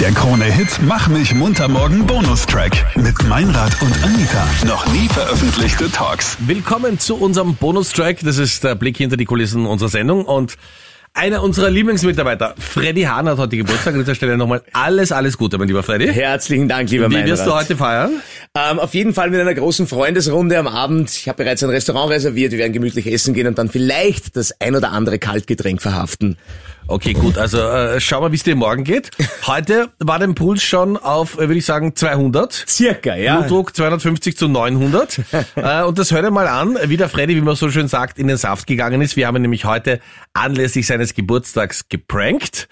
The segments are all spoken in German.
Der Krone-Hit Mach mich munter morgen Bonustrack mit Meinrad und Anita. Noch nie veröffentlichte Talks. Willkommen zu unserem Bonustrack. Das ist der Blick hinter die Kulissen unserer Sendung und einer unserer Lieblingsmitarbeiter, Freddy Hahn, hat heute Geburtstag. An dieser Stelle nochmal alles, alles Gute, mein lieber Freddy. Herzlichen Dank, lieber Wie Meinrad. wirst du heute feiern? Ähm, auf jeden Fall mit einer großen Freundesrunde am Abend. Ich habe bereits ein Restaurant reserviert. Wir werden gemütlich essen gehen und dann vielleicht das ein oder andere Kaltgetränk verhaften. Okay, gut. Also äh, schauen wir, wie es dir morgen geht. Heute war dein Puls schon auf, äh, würde ich sagen, 200. Circa, ja. Blutdruck 250 zu 900. äh, und das hört ihr mal an, wie der Freddy, wie man so schön sagt, in den Saft gegangen ist. Wir haben ihn nämlich heute anlässlich seines Geburtstags geprankt.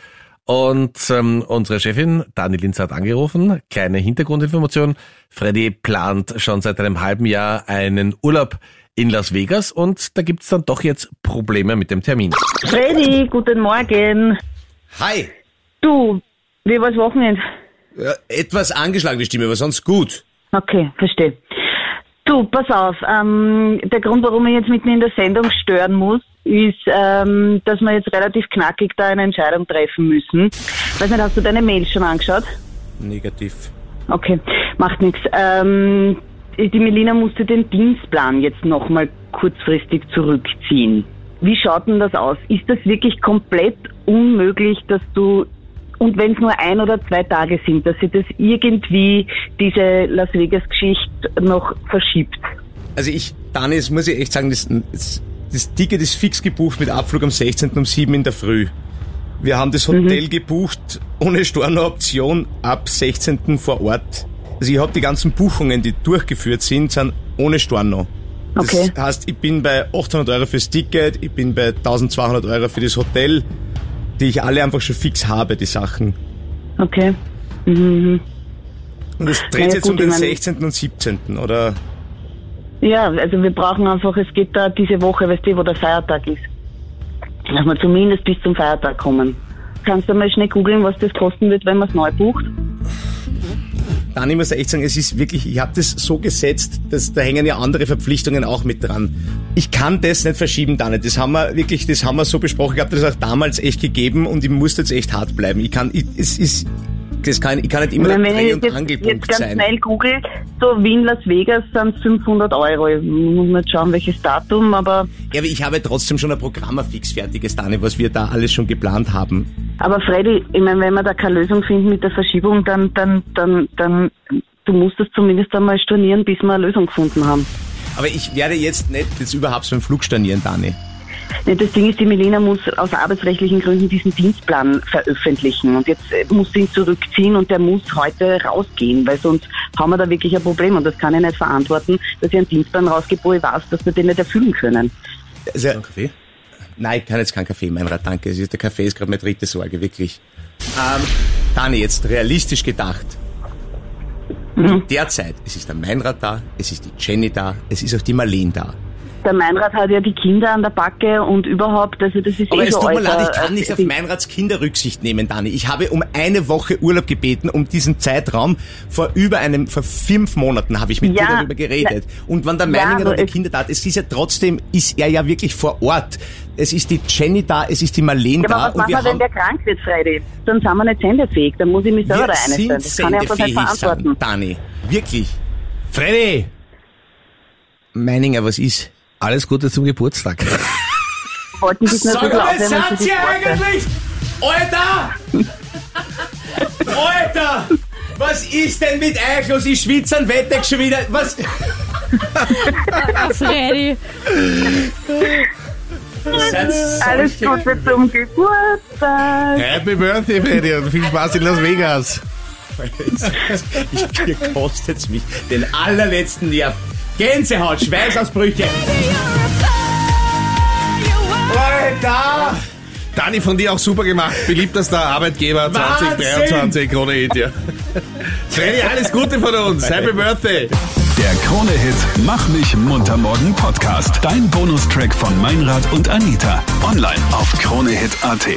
Und ähm, unsere Chefin, Dani Linz, hat angerufen. Kleine Hintergrundinformation. Freddy plant schon seit einem halben Jahr einen Urlaub in Las Vegas und da gibt's dann doch jetzt Probleme mit dem Termin. Freddy, guten Morgen. Hi. Du, wie war's Wochenende? Ja, etwas angeschlagen die Stimme, aber sonst gut. Okay, verstehe. Du, pass auf, ähm, der Grund, warum ich jetzt mitten in der Sendung stören muss, ist, ähm, dass wir jetzt relativ knackig da eine Entscheidung treffen müssen. Weiß nicht, hast du deine Mails schon angeschaut? Negativ. Okay, macht nichts. Ähm, die Melina musste den Dienstplan jetzt nochmal kurzfristig zurückziehen. Wie schaut denn das aus? Ist das wirklich komplett unmöglich, dass du, und wenn es nur ein oder zwei Tage sind, dass sie das irgendwie, diese Las Vegas-Geschichte noch verschiebt? Also ich, Dani, das muss ich echt sagen, das, das, Ticket ist fix gebucht mit Abflug am 16. um 7 in der Früh. Wir haben das Hotel gebucht ohne Storno-Option ab 16. vor Ort. Also ich habe die ganzen Buchungen, die durchgeführt sind, sind ohne Storno. Das Okay. heißt, ich bin bei 800 Euro fürs Ticket, ich bin bei 1200 Euro für das Hotel, die ich alle einfach schon fix habe, die Sachen. Okay. Mhm. Und es dreht sich jetzt gut, um den ich mein- 16. und 17. oder? Ja, also wir brauchen einfach, es geht da diese Woche, weißt du, wo der Feiertag ist. Dass wir zumindest bis zum Feiertag kommen. Kannst du mal schnell googeln, was das kosten wird, wenn man es neu bucht? Dann ich muss echt sagen, es ist wirklich, ich habe das so gesetzt, dass da hängen ja andere Verpflichtungen auch mit dran. Ich kann das nicht verschieben, Dani. Das haben wir wirklich, das haben wir so besprochen. Ich habe das auch damals echt gegeben und ich muss jetzt echt hart bleiben. Ich kann, ich, es ist, das kann, ich kann nicht immer Wenn der ich Dreh- jetzt, und jetzt Angelpunkt ganz sein. schnell google, so Wien, Las Vegas sind 500 Euro. Ich muss nicht schauen, welches Datum, aber, Ja, aber ich habe trotzdem schon ein Programm ein fix fertiges, Dani, was wir da alles schon geplant haben. aber Freddy, ich meine, wenn wir da keine Lösung finden mit der Verschiebung, dann, dann, dann, dann, du musst das zumindest einmal stornieren, bis wir eine Lösung gefunden haben. Aber ich werde jetzt nicht jetzt überhaupt beim Flug stornieren, Dani. Das Ding ist, die Melina muss aus arbeitsrechtlichen Gründen diesen Dienstplan veröffentlichen und jetzt äh, muss sie ihn zurückziehen und der muss heute rausgehen, weil sonst haben wir da wirklich ein Problem und das kann ich nicht verantworten, dass ich einen Dienstplan rausgebe, wo ich weiß, dass wir den nicht erfüllen können. Also, Kaffee? Nein, ich kann jetzt keinen Kaffee, mein Rat, danke. Der Kaffee ist gerade meine dritte Sorge, wirklich. Ähm, Dani, jetzt realistisch gedacht. Derzeit, es ist der Meinrad da, es ist die Jenny da, es ist auch die Marlene da. Der Meinrad hat ja die Kinder an der Backe und überhaupt, also das ist Aber eh es so tut mir leid, ich kann nicht auf Meinrads Kinder Rücksicht nehmen, Dani. Ich habe um eine Woche Urlaub gebeten, um diesen Zeitraum. Vor über einem, vor fünf Monaten habe ich mit Ja, dir darüber geredet. Und wenn der ja, Meininger und die Kinder da, es ist ja trotzdem, ist er ja wirklich vor Ort. Es ist die Jenny da, es ist die Marlene Ja, da. aber was machen wir wenn der krank wird, Freddy? Dann sind wir nicht sendefähig, dann muss ich mich selber einstellen. sind Das kann ich einfach nicht verantworten. sein, Dani. Wirklich. Freddy! Meininger, was ist? Alles Gute zum Geburtstag. Wollten aufwärmen für die Sporte. eigentlich? Alter! Alter! Was ist denn mit euch los? Ich schwitze an Wetter schon wieder. Was? Freddy. Ihr seid Alles Gute zum Geburtstag. Happy Birthday, Freddy, und viel Spaß in Las Vegas. Ich, ihr kostet's mich den allerletzten Nerv. Gänsehaut, Schweißausbrüche. Alter! Dani, von dir auch super gemacht. Beliebtester Arbeitgeber Wahnsinn! 2023, Krone Hit, ja. Freddy, alles Gute von uns. Happy Birthday. Der Krone-Hit Mach mich munter morgen Podcast. Dein Bonustrack von Meinrad und Anita. Online auf kronehit.at.